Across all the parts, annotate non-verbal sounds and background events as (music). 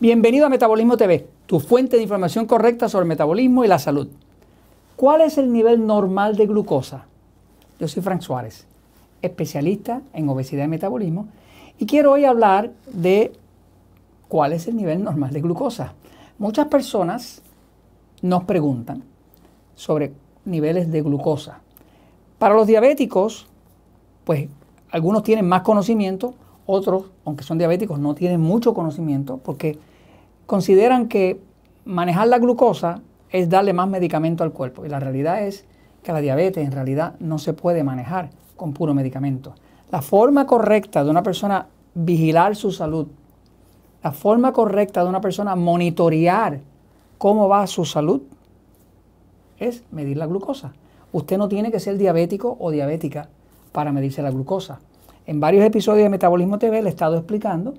Bienvenido a Metabolismo TV, tu fuente de información correcta sobre metabolismo y la salud. ¿Cuál es el nivel normal de glucosa? Yo soy Frank Suárez, especialista en obesidad y metabolismo, y quiero hoy hablar de cuál es el nivel normal de glucosa. Muchas personas nos preguntan sobre niveles de glucosa. Para los diabéticos, pues algunos tienen más conocimiento, otros, aunque son diabéticos, no tienen mucho conocimiento porque consideran que manejar la glucosa es darle más medicamento al cuerpo. Y la realidad es que la diabetes en realidad no se puede manejar con puro medicamento. La forma correcta de una persona vigilar su salud, la forma correcta de una persona monitorear cómo va su salud, es medir la glucosa. Usted no tiene que ser diabético o diabética para medirse la glucosa. En varios episodios de Metabolismo TV le he estado explicando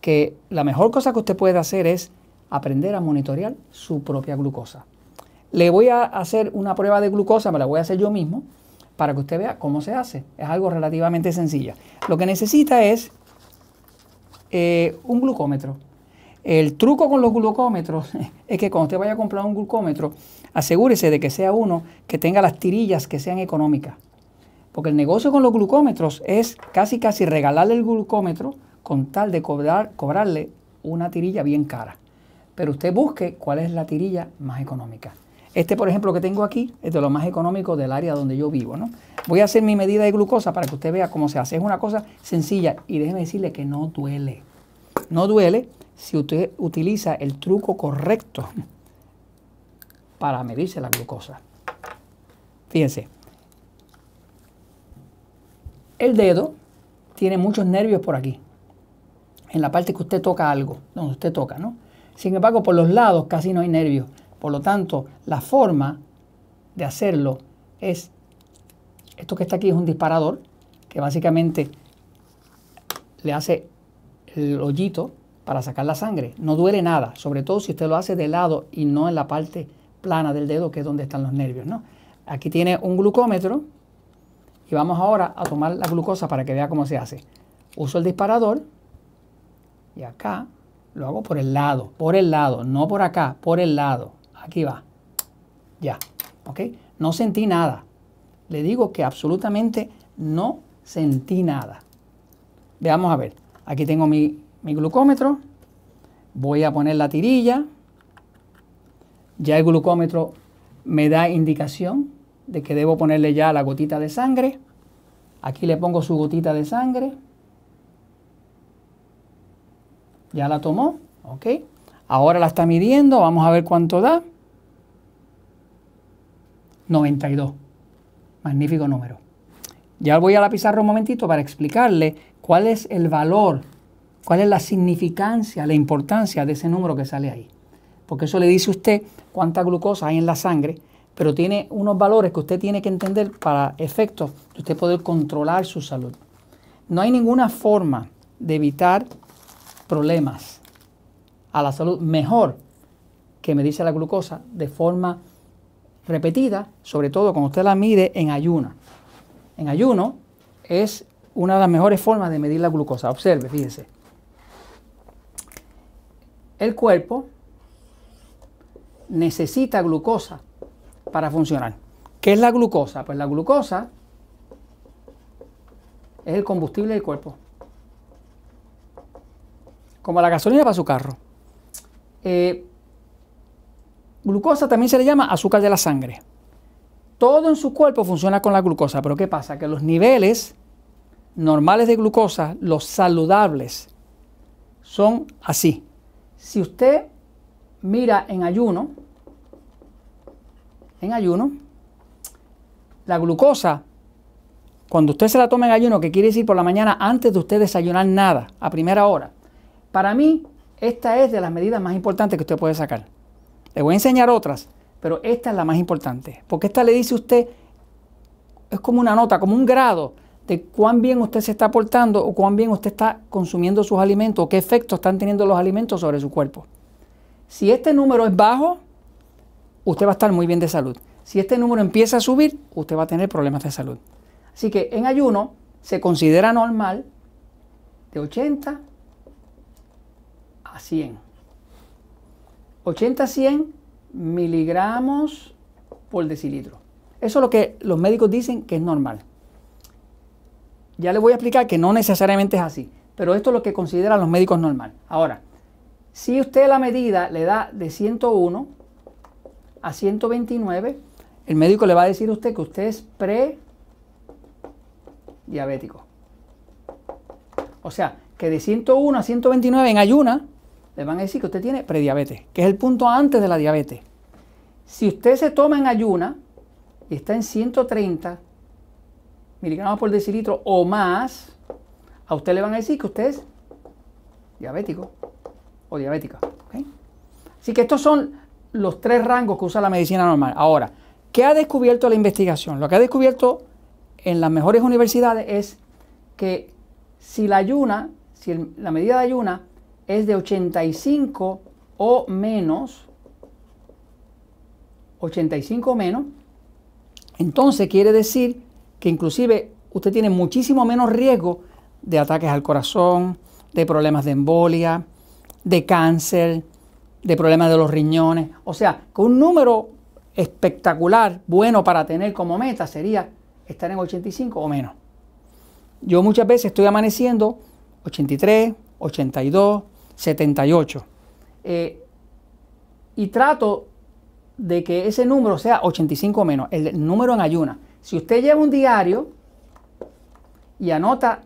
que la mejor cosa que usted puede hacer es aprender a monitorear su propia glucosa. Le voy a hacer una prueba de glucosa, me la voy a hacer yo mismo, para que usted vea cómo se hace. Es algo relativamente sencilla. Lo que necesita es eh, un glucómetro. El truco con los glucómetros (laughs) es que cuando usted vaya a comprar un glucómetro, asegúrese de que sea uno que tenga las tirillas que sean económicas. Porque el negocio con los glucómetros es casi casi regalarle el glucómetro con tal de cobrar, cobrarle una tirilla bien cara. Pero usted busque cuál es la tirilla más económica. Este, por ejemplo, que tengo aquí es de lo más económico del área donde yo vivo. ¿no? Voy a hacer mi medida de glucosa para que usted vea cómo se hace. Es una cosa sencilla y déjeme decirle que no duele. No duele si usted utiliza el truco correcto (laughs) para medirse la glucosa. Fíjense, el dedo tiene muchos nervios por aquí, en la parte que usted toca algo, donde usted toca, ¿no? Sin embargo, por los lados casi no hay nervios. Por lo tanto, la forma de hacerlo es, esto que está aquí es un disparador, que básicamente le hace el hoyito para sacar la sangre. No duele nada, sobre todo si usted lo hace de lado y no en la parte plana del dedo, que es donde están los nervios. ¿no? Aquí tiene un glucómetro y vamos ahora a tomar la glucosa para que vea cómo se hace. Uso el disparador y acá lo hago por el lado, por el lado, no por acá, por el lado. Aquí va. Ya, ¿ok? No sentí nada. Le digo que absolutamente no sentí nada. Veamos a ver. Aquí tengo mi mi glucómetro, voy a poner la tirilla, ya el glucómetro me da indicación de que debo ponerle ya la gotita de sangre, aquí le pongo su gotita de sangre, ya la tomó, ok, ahora la está midiendo, vamos a ver cuánto da, 92, magnífico número. Ya voy a la pizarra un momentito para explicarle cuál es el valor cuál es la significancia, la importancia de ese número que sale ahí. Porque eso le dice usted cuánta glucosa hay en la sangre, pero tiene unos valores que usted tiene que entender para efectos de usted poder controlar su salud. No hay ninguna forma de evitar problemas a la salud mejor que me dice la glucosa de forma repetida, sobre todo cuando usted la mide en ayuno. En ayuno es una de las mejores formas de medir la glucosa. Observe, fíjese el cuerpo necesita glucosa para funcionar. ¿Qué es la glucosa? Pues la glucosa es el combustible del cuerpo. Como la gasolina para su carro. Eh, glucosa también se le llama azúcar de la sangre. Todo en su cuerpo funciona con la glucosa, pero ¿qué pasa? Que los niveles normales de glucosa, los saludables, son así. Si usted mira en ayuno, en ayuno, la glucosa, cuando usted se la toma en ayuno, que quiere decir por la mañana antes de usted desayunar nada, a primera hora, para mí esta es de las medidas más importantes que usted puede sacar. Le voy a enseñar otras, pero esta es la más importante, porque esta le dice a usted, es como una nota, como un grado de cuán bien usted se está portando o cuán bien usted está consumiendo sus alimentos o qué efectos están teniendo los alimentos sobre su cuerpo. Si este número es bajo, usted va a estar muy bien de salud. Si este número empieza a subir, usted va a tener problemas de salud. Así que en ayuno se considera normal de 80 a 100. 80-100 miligramos por decilitro. Eso es lo que los médicos dicen que es normal. Ya les voy a explicar que no necesariamente es así, pero esto es lo que consideran los médicos normal. Ahora, si usted la medida le da de 101 a 129, el médico le va a decir a usted que usted es pre-diabético. O sea, que de 101 a 129 en ayuna, le van a decir que usted tiene prediabetes, que es el punto antes de la diabetes. Si usted se toma en ayuna y está en 130 miligramos por decilitro o más, a usted le van a decir que usted es diabético o diabética. Así que estos son los tres rangos que usa la medicina normal. Ahora, ¿qué ha descubierto la investigación? Lo que ha descubierto en las mejores universidades es que si la ayuna, si la medida de ayuna es de 85 o menos, 85 o menos, entonces quiere decir que inclusive usted tiene muchísimo menos riesgo de ataques al corazón, de problemas de embolia, de cáncer, de problemas de los riñones. O sea, que un número espectacular, bueno para tener como meta sería estar en 85 o menos. Yo muchas veces estoy amaneciendo 83, 82, 78. y trato de que ese número sea 85 o menos, el número en ayuna. Si usted lleva un diario y anota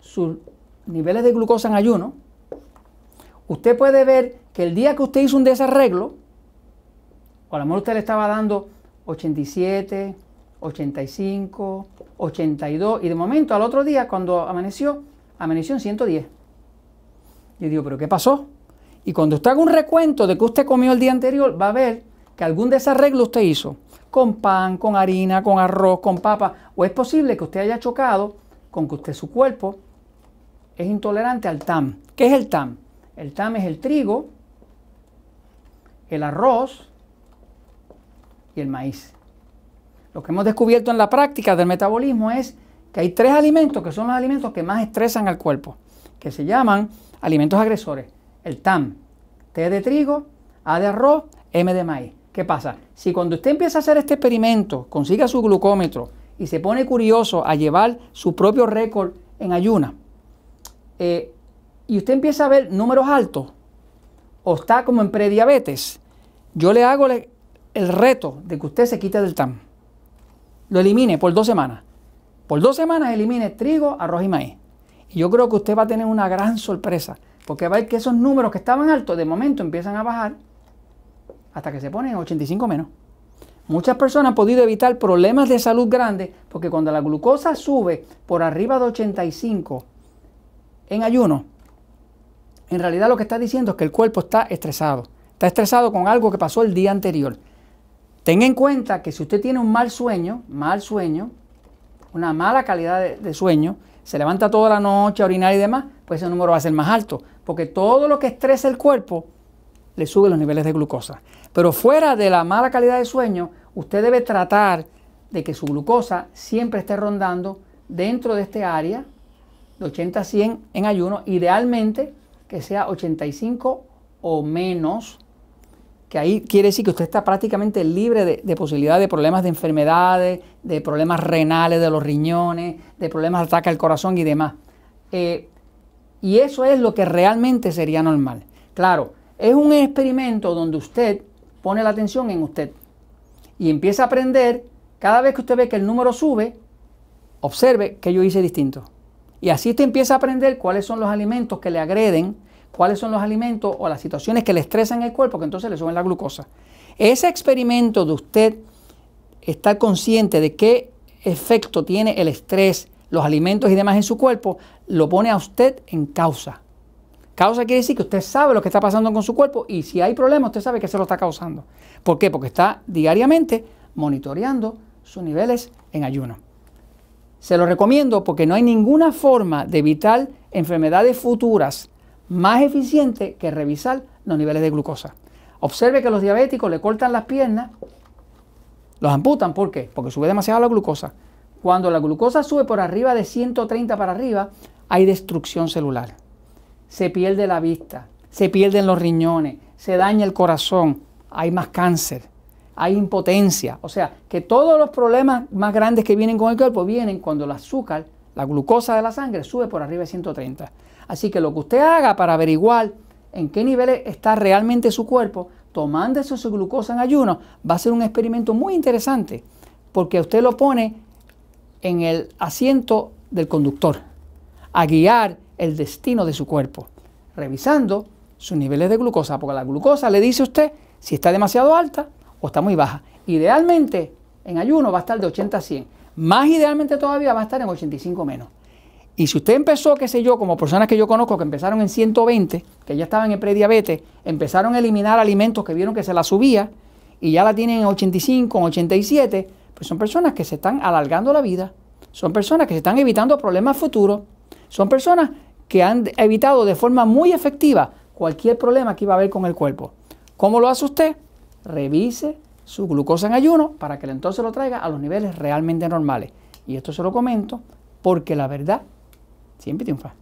sus niveles de glucosa en ayuno, usted puede ver que el día que usted hizo un desarreglo, o a lo mejor usted le estaba dando 87, 85, 82, y de momento al otro día, cuando amaneció, amaneció en 110. Yo digo, ¿pero qué pasó? Y cuando usted haga un recuento de que usted comió el día anterior, va a ver que algún desarreglo usted hizo con pan, con harina, con arroz, con papa, o es posible que usted haya chocado con que usted su cuerpo es intolerante al TAM. ¿Qué es el TAM? El TAM es el trigo, el arroz y el maíz. Lo que hemos descubierto en la práctica del metabolismo es que hay tres alimentos que son los alimentos que más estresan al cuerpo, que se llaman alimentos agresores. El TAM, T de trigo, A de arroz, M de maíz. ¿Qué pasa? Si cuando usted empieza a hacer este experimento, consiga su glucómetro y se pone curioso a llevar su propio récord en ayuna, eh, y usted empieza a ver números altos, o está como en prediabetes, yo le hago el reto de que usted se quite del TAM. Lo elimine por dos semanas. Por dos semanas elimine trigo, arroz y maíz. Y yo creo que usted va a tener una gran sorpresa, porque va a ver que esos números que estaban altos de momento empiezan a bajar hasta que se ponen 85 menos. Muchas personas han podido evitar problemas de salud grandes porque cuando la glucosa sube por arriba de 85 en ayuno, en realidad lo que está diciendo es que el cuerpo está estresado. Está estresado con algo que pasó el día anterior. Tenga en cuenta que si usted tiene un mal sueño, mal sueño, una mala calidad de, sueño, se levanta toda la noche a orinar y demás, pues ese número va a ser más alto. Porque todo lo que estresa el cuerpo le sube los niveles de glucosa. Pero fuera de la mala calidad de sueño, usted debe tratar de que su glucosa siempre esté rondando dentro de este área de 80 a 100 en ayuno, idealmente que sea 85 o menos, que ahí quiere decir que usted está prácticamente libre de, posibilidad de problemas de enfermedades, de problemas renales de los riñones, de problemas de ataque al corazón y demás. Eh, y eso es lo que realmente sería normal. Claro, es un experimento donde usted pone la atención en usted y empieza a aprender, cada vez que usted ve que el número sube, observe que yo hice distinto. Y así usted empieza a aprender cuáles son los alimentos que le agreden, cuáles son los alimentos o las situaciones que le estresan el cuerpo, que entonces le suben la glucosa. Ese experimento de usted estar consciente de qué efecto tiene el estrés, los alimentos y demás en su cuerpo, lo pone a usted en causa. Causa quiere decir que usted sabe lo que está pasando con su cuerpo y si hay problemas usted sabe que se lo está causando. ¿Por qué? Porque está diariamente monitoreando sus niveles en ayuno. Se lo recomiendo porque no hay ninguna forma de evitar enfermedades futuras más eficiente que revisar los niveles de glucosa. Observe que los diabéticos le cortan las piernas, los amputan, ¿por qué? Porque sube demasiado la glucosa. Cuando la glucosa sube por arriba de 130 para arriba, hay destrucción celular se pierde la vista, se pierden los riñones, se daña el corazón, hay más cáncer, hay impotencia. O sea, que todos los problemas más grandes que vienen con el cuerpo vienen cuando el azúcar, la glucosa de la sangre, sube por arriba de 130. Así que lo que usted haga para averiguar en qué niveles está realmente su cuerpo, tomando su glucosa en ayuno, va a ser un experimento muy interesante, porque usted lo pone en el asiento del conductor, a guiar el destino de su cuerpo, revisando sus niveles de glucosa, porque la glucosa le dice a usted si está demasiado alta o está muy baja. Idealmente, en ayuno va a estar de 80 a 100. Más idealmente todavía va a estar en 85 menos. Y si usted empezó, qué sé yo, como personas que yo conozco que empezaron en 120, que ya estaban en prediabetes, empezaron a eliminar alimentos que vieron que se la subía y ya la tienen en 85, en 87, pues son personas que se están alargando la vida, son personas que se están evitando problemas futuros, son personas que han evitado de forma muy efectiva cualquier problema que iba a haber con el cuerpo. ¿Cómo lo hace usted? Revise su glucosa en ayuno para que entonces lo traiga a los niveles realmente normales. Y esto se lo comento porque la verdad siempre triunfa.